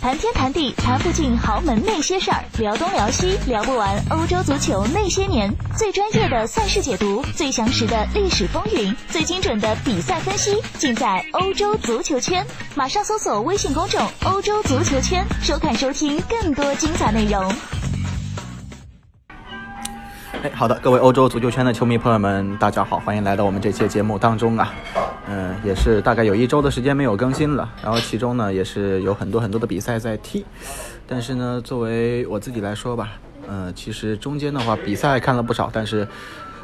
谈天谈地谈不尽豪门那些事儿，聊东聊西聊不完欧洲足球那些年。最专业的赛事解读，最详实的历史风云，最精准的比赛分析，尽在欧洲足球圈。马上搜索微信公众“欧洲足球圈”，收看收听更多精彩内容。哎，好的，各位欧洲足球圈的球迷朋友们，大家好，欢迎来到我们这期节目当中啊。嗯，也是大概有一周的时间没有更新了，然后其中呢也是有很多很多的比赛在踢，但是呢，作为我自己来说吧，呃，其实中间的话比赛看了不少，但是，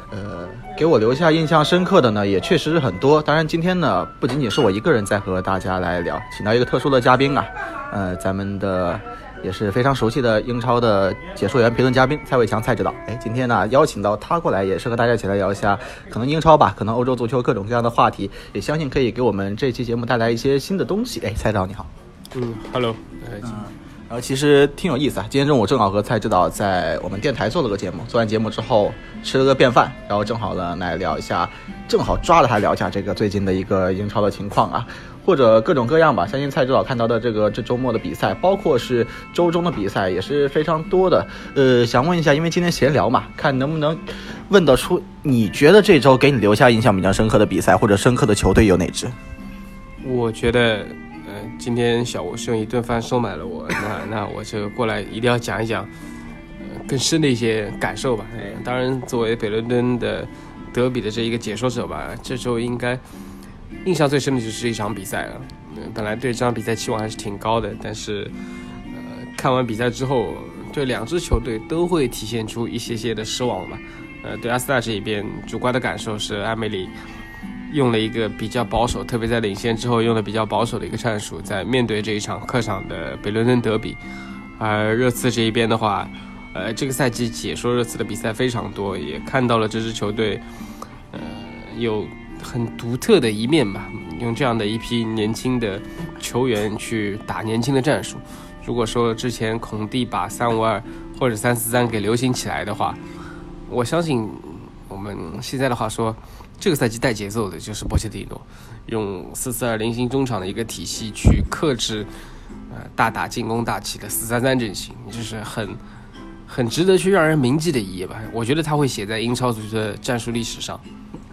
呃，给我留下印象深刻的呢也确实是很多。当然今天呢不仅仅是我一个人在和大家来聊，请到一个特殊的嘉宾啊，呃，咱们的。也是非常熟悉的英超的解说员、评论嘉宾蔡伟强蔡指导。哎，今天呢邀请到他过来，也是和大家一起来聊一下可能英超吧，可能欧洲足球各种各样的话题，也相信可以给我们这期节目带来一些新的东西。哎，蔡指导你好。嗯，Hello。嗯，然后其实挺有意思啊，今天中午正好和蔡指导在我们电台做了个节目，做完节目之后吃了个便饭，然后正好呢来聊一下，正好抓着他聊一下这个最近的一个英超的情况啊。或者各种各样吧，相信蔡指导看到的这个这周末的比赛，包括是周中的比赛也是非常多的。呃，想问一下，因为今天闲聊嘛，看能不能问得出你觉得这周给你留下印象比较深刻的比赛或者深刻的球队有哪支？我觉得，呃，今天小吴是用一顿饭收买了我，那那我就过来一定要讲一讲，呃，更深的一些感受吧。哎，当然，作为北伦敦的德比的这一个解说者吧，这周应该。印象最深的就是这一场比赛了。本来对这场比赛期望还是挺高的，但是，呃，看完比赛之后，对两支球队都会体现出一些些的失望吧。呃，对阿斯纳这一边，主观的感受是艾梅里用了一个比较保守，特别在领先之后用的比较保守的一个战术，在面对这一场客场的北伦敦德比。而热刺这一边的话，呃，这个赛季解说热刺的比赛非常多，也看到了这支球队，呃，有。很独特的一面吧，用这样的一批年轻的球员去打年轻的战术。如果说之前孔蒂把三五二或者三四三给流行起来的话，我相信我们现在的话说，这个赛季带节奏的就是波切蒂诺，用四四二零型中场的一个体系去克制，呃，大打进攻大旗的四三三阵型，就是很很值得去让人铭记的一页吧。我觉得他会写在英超足球的战术历史上。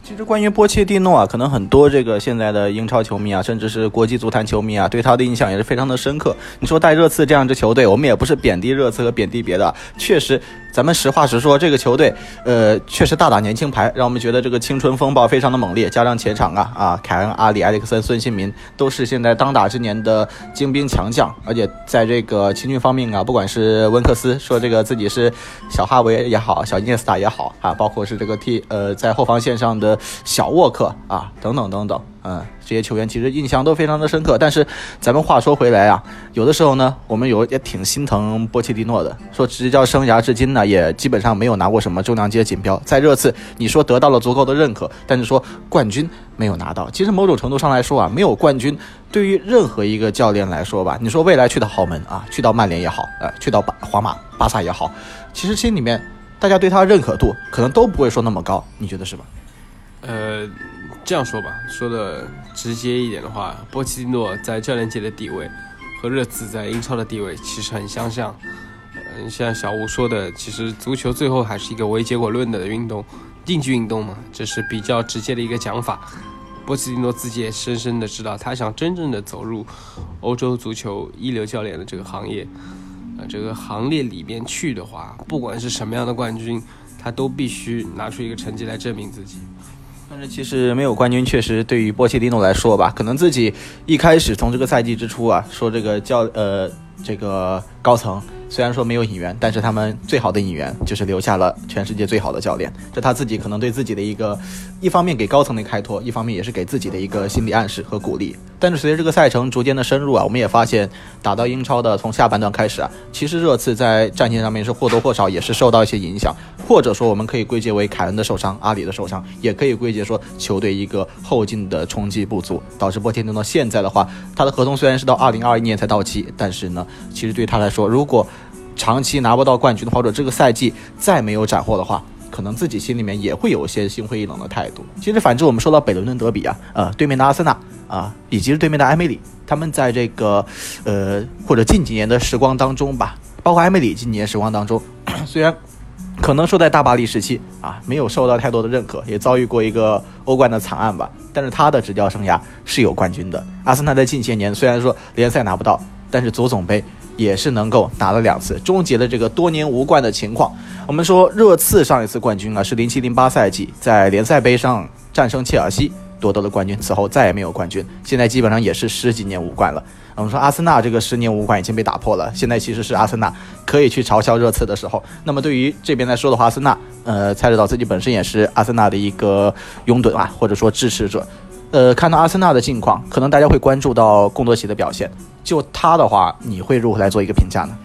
其实关于波切蒂诺啊，可能很多这个现在的英超球迷啊，甚至是国际足坛球迷啊，对他的印象也是非常的深刻。你说带热刺这样一支球队，我们也不是贬低热刺和贬低别的，确实。咱们实话实说，这个球队，呃，确实大打年轻牌，让我们觉得这个青春风暴非常的猛烈。加上前场啊啊，凯恩、阿里、埃里克森、孙兴民都是现在当打之年的精兵强将，而且在这个青训方面啊，不管是温克斯说这个自己是小哈维也好，小伊涅斯塔也好啊，包括是这个替呃在后防线上的小沃克啊，等等等等。嗯，这些球员其实印象都非常的深刻。但是，咱们话说回来啊，有的时候呢，我们有也挺心疼波切蒂诺的。说执教生涯至今呢，也基本上没有拿过什么重量级的锦标。在热刺，你说得到了足够的认可，但是说冠军没有拿到。其实某种程度上来说啊，没有冠军对于任何一个教练来说吧，你说未来去到豪门啊，去到曼联也好，呃，去到巴皇马、巴萨也好，其实心里面大家对他的认可度可能都不会说那么高。你觉得是吧？呃。这样说吧，说的直接一点的话，波切蒂诺在教练界的地位和热刺在英超的地位其实很相像。嗯，像小吴说的，其实足球最后还是一个唯结果论的运动，竞技运动嘛，这是比较直接的一个讲法。波切蒂诺自己也深深的知道，他想真正的走入欧洲足球一流教练的这个行业，呃，这个行列里面去的话，不管是什么样的冠军，他都必须拿出一个成绩来证明自己。但是其实没有冠军，确实对于波切蒂诺来说吧，可能自己一开始从这个赛季之初啊，说这个教呃这个高层。虽然说没有引援，但是他们最好的引援就是留下了全世界最好的教练。这他自己可能对自己的一个，一方面给高层的开脱，一方面也是给自己的一个心理暗示和鼓励。但是随着这个赛程逐渐的深入啊，我们也发现打到英超的从下半段开始啊，其实热刺在战线上面是或多或少也是受到一些影响，或者说我们可以归结为凯恩的受伤、阿里的受伤，也可以归结说球队一个后劲的冲击不足，导致波切蒂诺现在的话，他的合同虽然是到二零二一年才到期，但是呢，其实对他来说，如果长期拿不到冠军的话，或者这个赛季再没有斩获的话，可能自己心里面也会有些心灰意冷的态度。其实，反之，我们说到北伦敦德比啊，呃，对面的阿森纳啊，以及对面的埃梅里，他们在这个呃或者近几年的时光当中吧，包括埃梅里近几年时光当中，虽然可能说在大巴黎时期啊没有受到太多的认可，也遭遇过一个欧冠的惨案吧，但是他的执教生涯是有冠军的。阿森纳在近些年虽然说联赛拿不到，但是足总杯。也是能够拿了两次，终结了这个多年无冠的情况。我们说热刺上一次冠军啊是零七零八赛季在联赛杯上战胜切尔西夺得了冠军，此后再也没有冠军。现在基本上也是十几年无冠了。我们说阿森纳这个十年无冠已经被打破了，现在其实是阿森纳可以去嘲笑热刺的时候。那么对于这边来说的话，阿森纳呃蔡指导自己本身也是阿森纳的一个拥趸啊，或者说支持者。呃，看到阿森纳的近况，可能大家会关注到贡多齐的表现。就他的话，你会如何来做一个评价呢？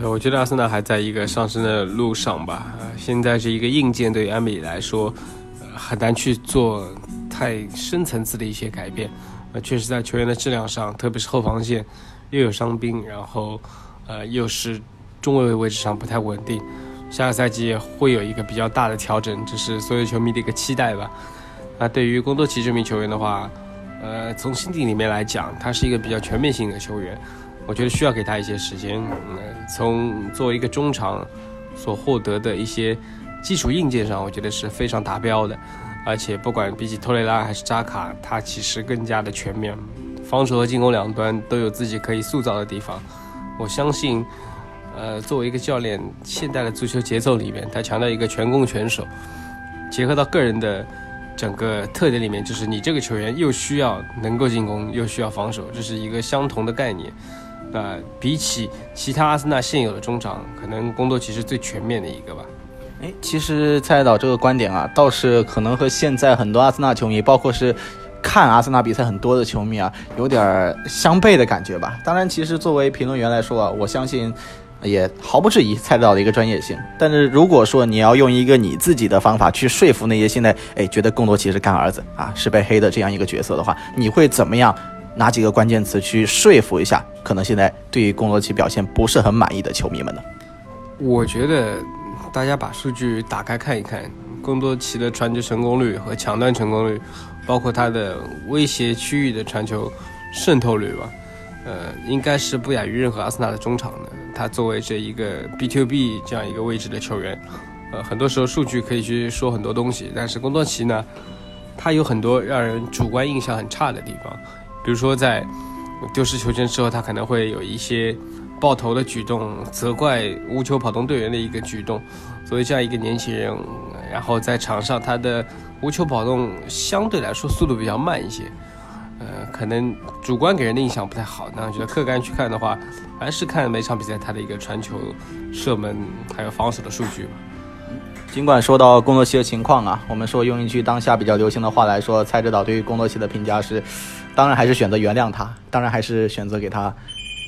呃，我觉得阿森纳还在一个上升的路上吧。呃，现在是一个硬件，对于安比来说，呃，很难去做太深层次的一些改变。呃，确实在球员的质量上，特别是后防线又有伤兵，然后呃又是中卫位置上不太稳定。下个赛季会有一个比较大的调整，这是所有球迷的一个期待吧。那对于贡多奇这名球员的话，呃，从心底里面来讲，他是一个比较全面性的球员，我觉得需要给他一些时间。嗯，从作为一个中场所获得的一些基础硬件上，我觉得是非常达标的。而且不管比起托雷拉还是扎卡，他其实更加的全面，防守和进攻两端都有自己可以塑造的地方。我相信，呃，作为一个教练，现代的足球节奏里面，他强调一个全攻全守，结合到个人的。整个特点里面，就是你这个球员又需要能够进攻，又需要防守，这是一个相同的概念。那比起其他阿森纳现有的中场，可能工多其实最全面的一个吧。哎，其实蔡导这个观点啊，倒是可能和现在很多阿森纳球迷，包括是看阿森纳比赛很多的球迷啊，有点相悖的感觉吧。当然，其实作为评论员来说啊，我相信。也毫不质疑蔡指导的一个专业性，但是如果说你要用一个你自己的方法去说服那些现在哎觉得贡多奇是干儿子啊是被黑的这样一个角色的话，你会怎么样？拿几个关键词去说服一下可能现在对于贡多奇表现不是很满意的球迷们呢？我觉得大家把数据打开看一看，贡多奇的传球成功率和抢断成功率，包括他的威胁区域的传球渗透率吧。呃，应该是不亚于任何阿森纳的中场的。他作为这一个 B to B 这样一个位置的球员，呃，很多时候数据可以去说很多东西，但是贡多齐呢，他有很多让人主观印象很差的地方，比如说在丢失球权之后，他可能会有一些爆头的举动，责怪无球跑动队员的一个举动。作为这样一个年轻人，然后在场上他的无球跑动相对来说速度比较慢一些。呃，可能主观给人的印象不太好，那我觉得客观去看的话，还是看每场比赛他的一个传球、射门还有防守的数据。尽管说到工作期的情况啊，我们说用一句当下比较流行的话来说，蔡指导对于工作期的评价是，当然还是选择原谅他，当然还是选择给他。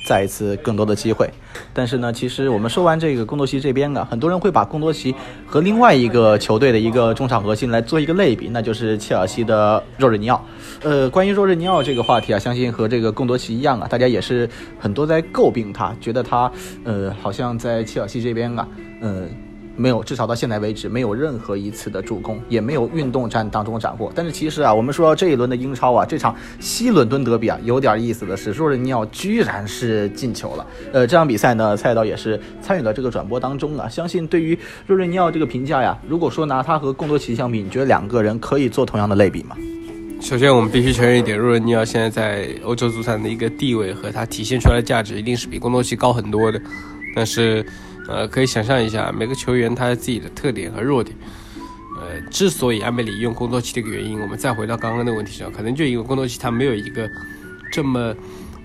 再一次更多的机会，但是呢，其实我们说完这个贡多齐这边啊，很多人会把贡多齐和另外一个球队的一个中场核心来做一个类比，那就是切尔西的若日尼奥。呃，关于若日尼奥这个话题啊，相信和这个贡多奇一样啊，大家也是很多在诟病他，觉得他呃好像在切尔西这边啊，呃。没有，至少到现在为止，没有任何一次的助攻，也没有运动战当中斩获。但是其实啊，我们说这一轮的英超啊，这场西伦敦德比啊，有点意思的是，若日尼奥居然是进球了。呃，这场比赛呢，蔡导也是参与了这个转播当中啊。相信对于若日尼奥这个评价呀，如果说拿他和贡多齐相比，你觉得两个人可以做同样的类比吗？首先，我们必须承认一点，若日尼奥现在在欧洲足坛的一个地位和他体现出来的价值，一定是比贡多齐高很多的。但是。呃，可以想象一下，每个球员他自己的特点和弱点。呃，之所以安贝里用工作期的一个原因，我们再回到刚刚的问题上，可能就因为工作期他没有一个这么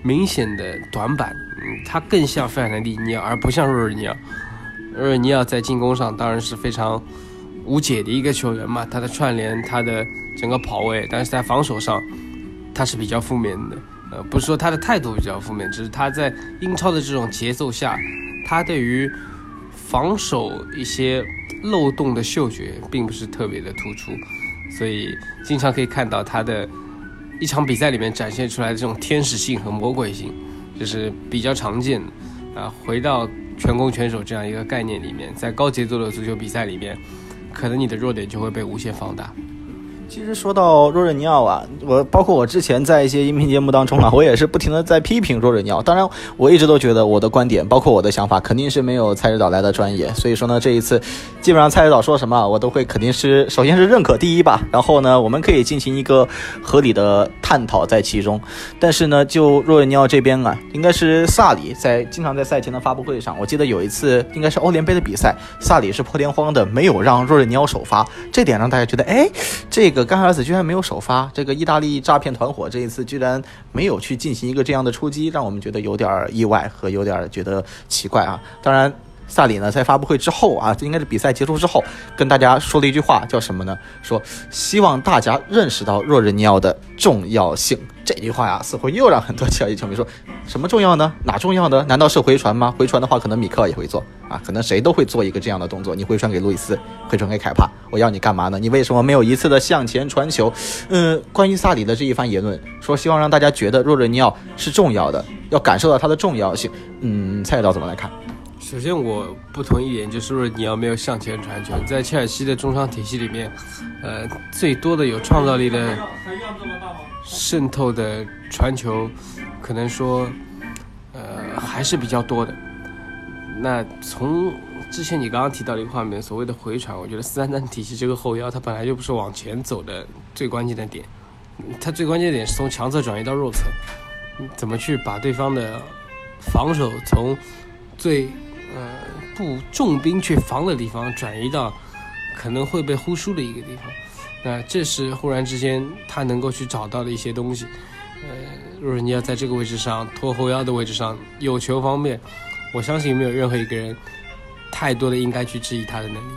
明显的短板，嗯，他更像费尔南迪尼奥，而不像若尔尼奥。若尔尼奥在进攻上当然是非常无解的一个球员嘛，他的串联，他的整个跑位，但是在防守上他是比较负面的。呃，不是说他的态度比较负面，只是他在英超的这种节奏下，他对于防守一些漏洞的嗅觉并不是特别的突出，所以经常可以看到他的一场比赛里面展现出来的这种天使性和魔鬼性，就是比较常见的。啊，回到全攻全守这样一个概念里面，在高节奏的足球比赛里面，可能你的弱点就会被无限放大。其实说到若日尼奥啊，我包括我之前在一些音频节目当中啊，我也是不停的在批评若日尼奥。当然，我一直都觉得我的观点，包括我的想法，肯定是没有蔡指导来的专业。所以说呢，这一次基本上蔡指导说什么，我都会肯定是首先是认可第一吧。然后呢，我们可以进行一个合理的探讨在其中。但是呢，就若日尼奥这边啊，应该是萨里在经常在赛前的发布会上，我记得有一次应该是欧联杯的比赛，萨里是破天荒的没有让若日尼奥首发，这点让大家觉得，哎，这个。甘哈尔斯居然没有首发，这个意大利诈骗团伙这一次居然没有去进行一个这样的出击，让我们觉得有点意外和有点觉得奇怪啊。当然，萨里呢在发布会之后啊，应该是比赛结束之后，跟大家说了一句话，叫什么呢？说希望大家认识到若日尼奥的重要性。这句话呀，似乎又让很多切尔西球迷说什么重要呢？哪重要呢？难道是回传吗？回传的话，可能米克也会做啊，可能谁都会做一个这样的动作。你回传给路易斯，回传给凯帕，我要你干嘛呢？你为什么没有一次的向前传球？嗯，关于萨里的这一番言论，说希望让大家觉得若日尼奥是重要的，要感受到他的重要性。嗯，蔡指导怎么来看？首先，我不同一点就是你要没有向前传球，在切尔西的中场体系里面，呃，最多的有创造力的。渗透的传球，可能说，呃，还是比较多的。那从之前你刚刚提到的一个画面，所谓的回传，我觉得四三三体系这个后腰，它本来就不是往前走的最关键的点，它最关键点是从强侧转移到弱侧，怎么去把对方的防守从最呃不重兵去防的地方转移到可能会被忽视的一个地方。那这是忽然之间他能够去找到的一些东西，呃，若是你要在这个位置上拖后腰的位置上有球方面，我相信没有任何一个人太多的应该去质疑他的能力。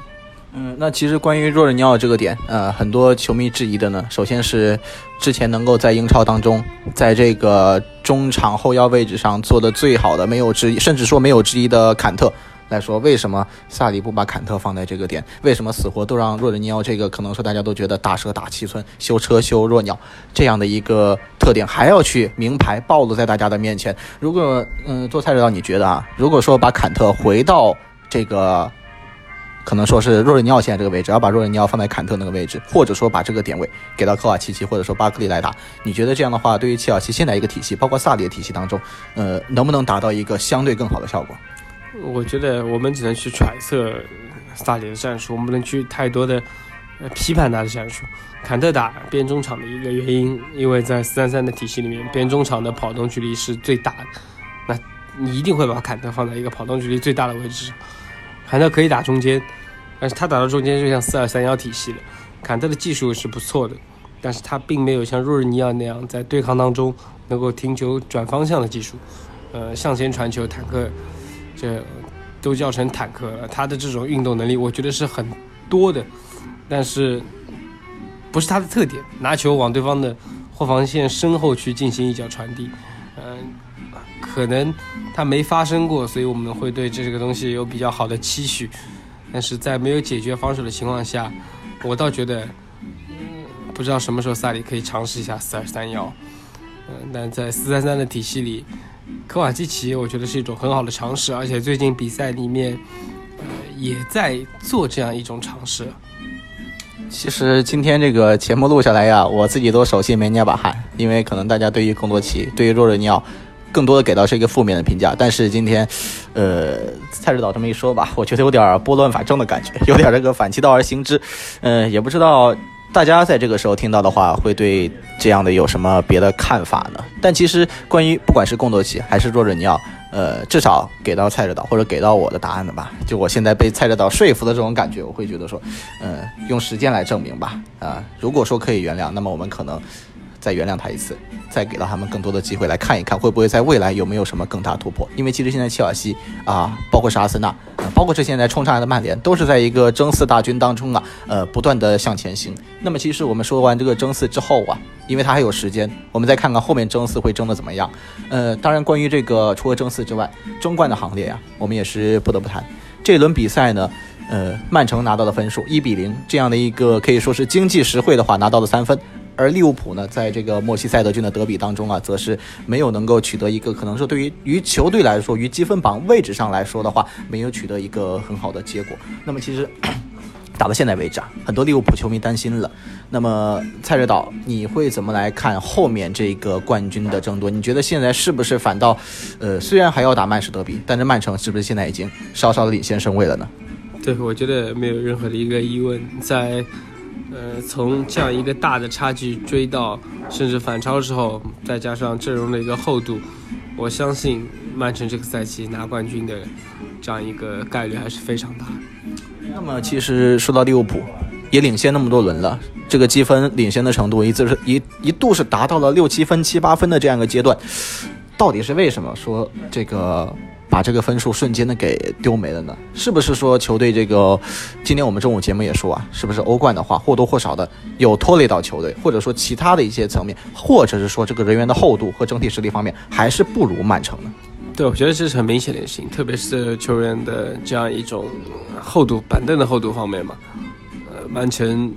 嗯，那其实关于若尔尼奥这个点，呃，很多球迷质疑的呢，首先是之前能够在英超当中，在这个中场后腰位置上做的最好的，没有质疑，甚至说没有质疑的坎特。来说，为什么萨里不把坎特放在这个点？为什么死活都让若日尼奥这个可能说大家都觉得大蛇打七寸，修车修弱鸟这样的一个特点，还要去名牌暴露在大家的面前？如果嗯，做菜指导，你觉得啊？如果说把坎特回到这个，可能说是若日尼奥现在这个位置，要把若日尼奥放在坎特那个位置，或者说把这个点位给到科瓦奇奇，或者说巴克利来打，你觉得这样的话，对于切尔西现在一个体系，包括萨里的体系当中，呃，能不能达到一个相对更好的效果？我觉得我们只能去揣测萨里的战术，我们不能去太多的批判他的战术。坎特打边中场的一个原因，因为在四三三的体系里面，边中场的跑动距离是最大的。那你一定会把坎特放在一个跑动距离最大的位置。坎特可以打中间，但是他打到中间就像四二三幺体系了。坎特的技术是不错的，但是他并没有像若日尼奥那样在对抗当中能够停球转方向的技术。呃，向前传球，坦克。这都叫成坦克了，他的这种运动能力，我觉得是很多的，但是不是他的特点。拿球往对方的后防线身后去进行一脚传递，嗯，可能他没发生过，所以我们会对这个东西有比较好的期许。但是在没有解决防守的情况下，我倒觉得，不知道什么时候萨里可以尝试一下四二三幺，嗯，但在四三三的体系里。科瓦基奇，我觉得是一种很好的尝试，而且最近比赛里面，呃，也在做这样一种尝试。其实今天这个节目录下来呀，我自己都手心没捏把汗，因为可能大家对于贡多奇、对于若日尼奥，更多的给到是一个负面的评价。但是今天，呃，蔡指导这么一说吧，我觉得有点拨乱反正的感觉，有点这个反其道而行之。嗯，也不知道。大家在这个时候听到的话，会对这样的有什么别的看法呢？但其实关于不管是贡多奇还是若日尼奥，呃，至少给到蔡指导或者给到我的答案的吧，就我现在被蔡指导说服的这种感觉，我会觉得说，呃，用时间来证明吧。啊，如果说可以原谅，那么我们可能。再原谅他一次，再给到他们更多的机会来看一看，会不会在未来有没有什么更大突破？因为其实现在切尔西啊，包括是阿森纳，包括这现在冲上来的曼联，都是在一个争四大军当中啊，呃，不断的向前行。那么其实我们说完这个争四之后啊，因为他还有时间，我们再看看后面争四会争的怎么样。呃，当然关于这个除了争四之外，争冠的行列呀，我们也是不得不谈。这轮比赛呢，呃，曼城拿到的分数一比零，这样的一个可以说是经济实惠的话，拿到了三分。而利物浦呢，在这个莫西塞德郡的德比当中啊，则是没有能够取得一个可能说对于于球队来说，于积分榜位置上来说的话，没有取得一个很好的结果。那么其实。打到现在为止啊，很多利物浦球迷担心了。那么蔡指导，你会怎么来看后面这个冠军的争夺？你觉得现在是不是反倒，呃，虽然还要打曼市德比，但是曼城是不是现在已经稍稍的领先身位了呢？对，我觉得没有任何的一个疑问，在呃从这样一个大的差距追到甚至反超之后，再加上阵容的一个厚度，我相信曼城这个赛季拿冠军的这样一个概率还是非常大。那么其实说到利物浦，也领先那么多轮了，这个积分领先的程度一直是一一度是达到了六七分、七八分的这样一个阶段，到底是为什么说这个把这个分数瞬间的给丢没了呢？是不是说球队这个今天我们中午节目也说啊，是不是欧冠的话或多或少的有拖累到球队，或者说其他的一些层面，或者是说这个人员的厚度和整体实力方面还是不如曼城呢？对，我觉得这是很明显的事情，特别是球员的这样一种厚度，板凳的厚度方面嘛。呃，曼城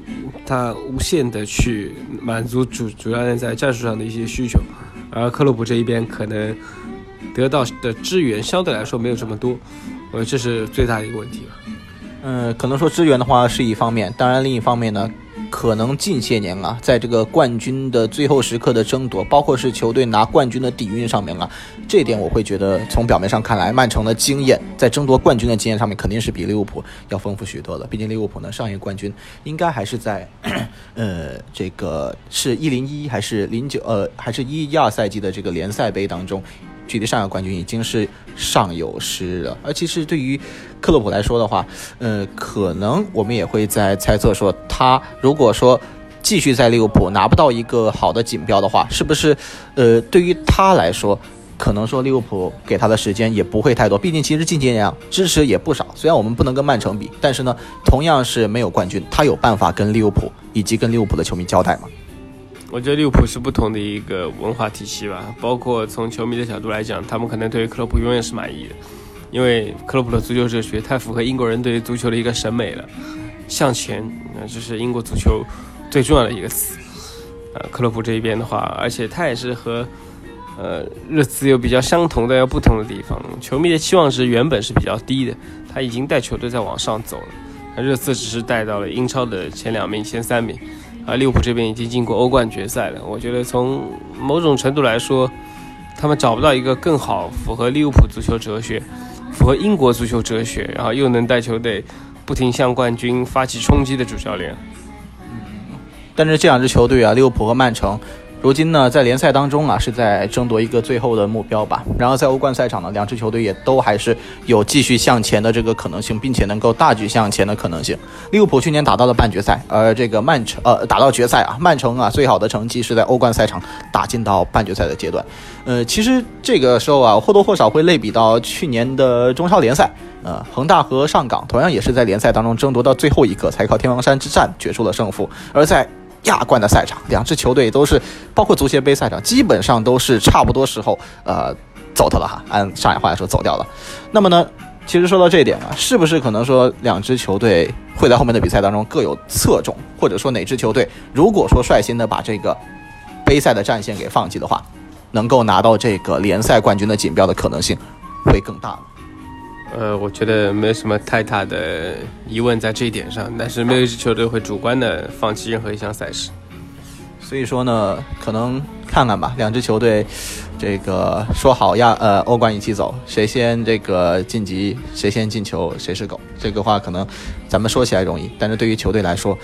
他无限的去满足主主教练在战术上的一些需求，而克洛普这一边可能得到的支援相对来说没有这么多，我觉得这是最大的一个问题吧。嗯，可能说支援的话是一方面，当然另一方面呢。可能近些年啊，在这个冠军的最后时刻的争夺，包括是球队拿冠军的底蕴上面啊，这点我会觉得从表面上看来，曼城的经验在争夺冠军的经验上面肯定是比利物浦要丰富许多的。毕竟利物浦呢，上一个冠军应该还是在，呃，这个是一零一还是零九呃还是一一二赛季的这个联赛杯当中。距离上个冠军已经是尚有失了，而其实对于克洛普来说的话，呃，可能我们也会在猜测说，他如果说继续在利物浦拿不到一个好的锦标的话，是不是，呃，对于他来说，可能说利物浦给他的时间也不会太多，毕竟其实近几年支持也不少。虽然我们不能跟曼城比，但是呢，同样是没有冠军，他有办法跟利物浦以及跟利物浦的球迷交代吗？我觉得利物浦是不同的一个文化体系吧，包括从球迷的角度来讲，他们可能对于克洛普永远是满意的，因为克洛普的足球哲学太符合英国人对于足球的一个审美了，向前，那这是英国足球最重要的一个词。呃，克洛普这一边的话，而且他也是和呃热刺有比较相同的、要不同的地方，球迷的期望值原本是比较低的，他已经带球队在往上走了，那热刺只是带到了英超的前两名、前三名。啊，利物浦这边已经进过欧冠决赛了。我觉得从某种程度来说，他们找不到一个更好符合利物浦足球哲学、符合英国足球哲学，然后又能带球队不停向冠军发起冲击的主教练。但是这两支球队啊，利物浦和曼城。如今呢，在联赛当中啊，是在争夺一个最后的目标吧。然后在欧冠赛场呢，两支球队也都还是有继续向前的这个可能性，并且能够大举向前的可能性。利物浦去年打到了半决赛，而这个曼城呃打到决赛啊，曼城啊最好的成绩是在欧冠赛场打进到半决赛的阶段。呃，其实这个时候啊，或多或少会类比到去年的中超联赛，呃，恒大和上港同样也是在联赛当中争夺到最后一刻，才靠天王山之战决出了胜负。而在亚冠的赛场，两支球队都是，包括足协杯赛场，基本上都是差不多时候，呃，走掉了哈。按上海话来说，走掉了。那么呢，其实说到这一点啊，是不是可能说两支球队会在后面的比赛当中各有侧重，或者说哪支球队如果说率先的把这个杯赛的战线给放弃的话，能够拿到这个联赛冠军的锦标的可能性会更大？呃，我觉得没有什么太大的疑问在这一点上，但是没有一支球队会主观的放弃任何一项赛事。所以说呢，可能看看吧，两支球队，这个说好亚呃欧冠一起走，谁先这个晋级，谁先进球，谁是狗。这个话可能咱们说起来容易，但是对于球队来说，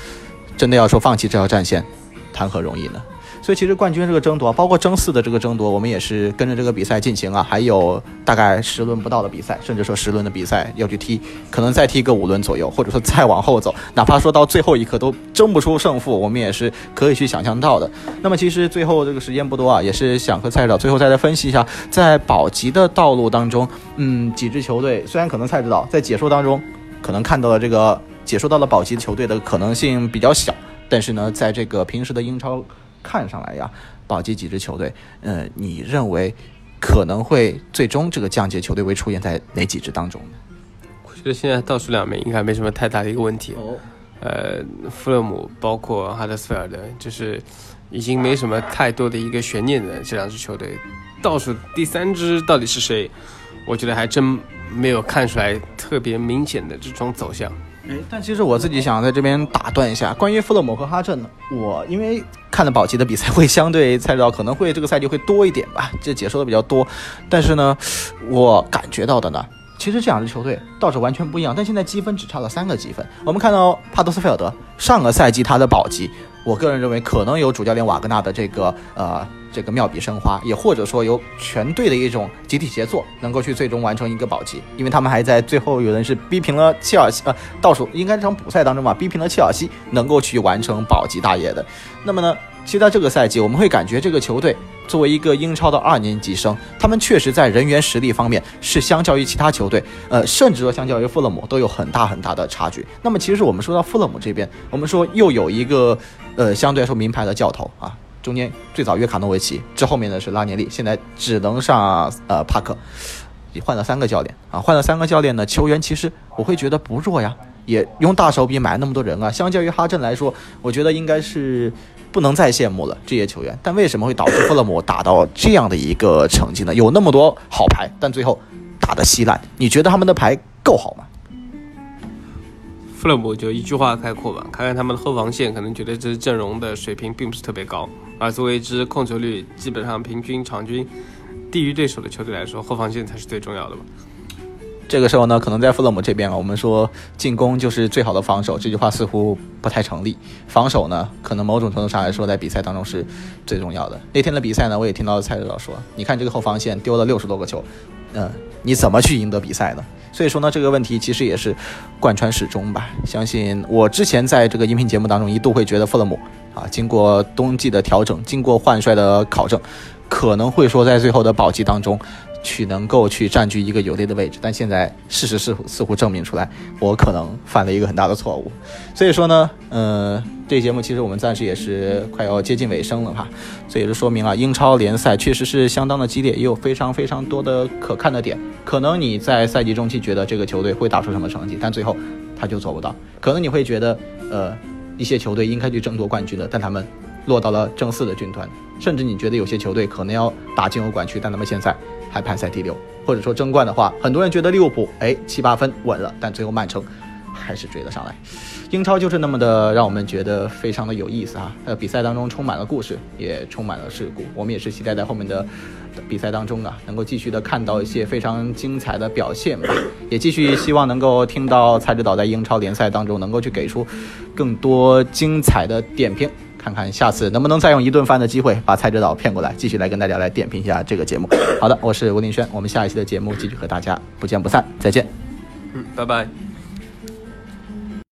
真的要说放弃这条战线，谈何容易呢？所以其实冠军这个争夺，包括争四的这个争夺，我们也是跟着这个比赛进行啊。还有大概十轮不到的比赛，甚至说十轮的比赛要去踢，可能再踢个五轮左右，或者说再往后走，哪怕说到最后一刻都争不出胜负，我们也是可以去想象到的。那么其实最后这个时间不多啊，也是想和蔡指导最后再来分析一下，在保级的道路当中，嗯，几支球队虽然可能蔡指导在解说当中可能看到了这个解说到了保级球队的可能性比较小，但是呢，在这个平时的英超。看上来呀，保级几支球队，呃，你认为可能会最终这个降级球队会出现在哪几支当中呢？我觉得现在倒数两名应该没什么太大的一个问题。哦，呃，富勒姆包括哈德斯菲尔德，就是已经没什么太多的一个悬念的这两支球队。倒数第三支到底是谁？我觉得还真没有看出来特别明显的这种走向。哎，但其实我自己想在这边打断一下，关于弗勒姆和哈镇呢，我因为看了保级的比赛，会相对猜到可能会这个赛季会多一点吧，这解说的比较多。但是呢，我感觉到的呢，其实这两支球队倒是完全不一样，但现在积分只差了三个积分。我们看到帕多斯菲尔德上个赛季他的保级，我个人认为可能有主教练瓦格纳的这个呃。这个妙笔生花，也或者说有全队的一种集体协作，能够去最终完成一个保级，因为他们还在最后有人是逼平了切尔西，呃，倒数应该这场补赛当中吧，逼平了切尔西，能够去完成保级大业的。那么呢，其实在这个赛季，我们会感觉这个球队作为一个英超的二年级生，他们确实在人员实力方面是相较于其他球队，呃，甚至说相较于富勒姆都有很大很大的差距。那么其实我们说到富勒姆这边，我们说又有一个呃相对来说名牌的教头啊。中间最早约卡诺维奇，之后面的是拉涅利，现在只能上呃帕克，换了三个教练啊，换了三个教练呢，球员其实我会觉得不弱呀，也用大手笔买那么多人啊，相较于哈镇来说，我觉得应该是不能再羡慕了这些球员。但为什么会导致弗勒姆打到这样的一个成绩呢？有那么多好牌，但最后打得稀烂，你觉得他们的牌够好吗？弗勒姆就一句话概括吧，看看他们的后防线，可能觉得这阵容的水平并不是特别高。而作为一支控球率基本上平均场均低于对手的球队来说，后防线才是最重要的吧。这个时候呢，可能在弗勒姆这边啊，我们说进攻就是最好的防守，这句话似乎不太成立。防守呢，可能某种程度上来说，在比赛当中是最重要的。那天的比赛呢，我也听到蔡指导说，你看这个后防线丢了六十多个球，嗯，你怎么去赢得比赛呢？所以说呢，这个问题其实也是贯穿始终吧。相信我之前在这个音频节目当中一度会觉得弗勒姆啊，经过冬季的调整，经过换帅的考证，可能会说在最后的保级当中。去能够去占据一个有利的位置，但现在事实似乎似乎证明出来，我可能犯了一个很大的错误。所以说呢，呃，这节目其实我们暂时也是快要接近尾声了哈，这也是说明啊，英超联赛确实是相当的激烈，也有非常非常多的可看的点。可能你在赛季中期觉得这个球队会打出什么成绩，但最后他就做不到。可能你会觉得，呃，一些球队应该去争夺冠军的，但他们落到了正四的军团，甚至你觉得有些球队可能要打进欧冠区，但他们现在。还排在第六，或者说争冠的话，很多人觉得利物浦哎七八分稳了，但最后曼城还是追了上来。英超就是那么的让我们觉得非常的有意思啊！呃，比赛当中充满了故事，也充满了事故。我们也是期待在后面的比赛当中啊，能够继续的看到一些非常精彩的表现吧。也继续希望能够听到蔡指导在英超联赛当中能够去给出更多精彩的点评。看看下次能不能再用一顿饭的机会把蔡指导骗过来，继续来跟大家来点评一下这个节目。好的，我是吴林轩，我们下一期的节目继续和大家不见不散，再见。嗯，拜拜。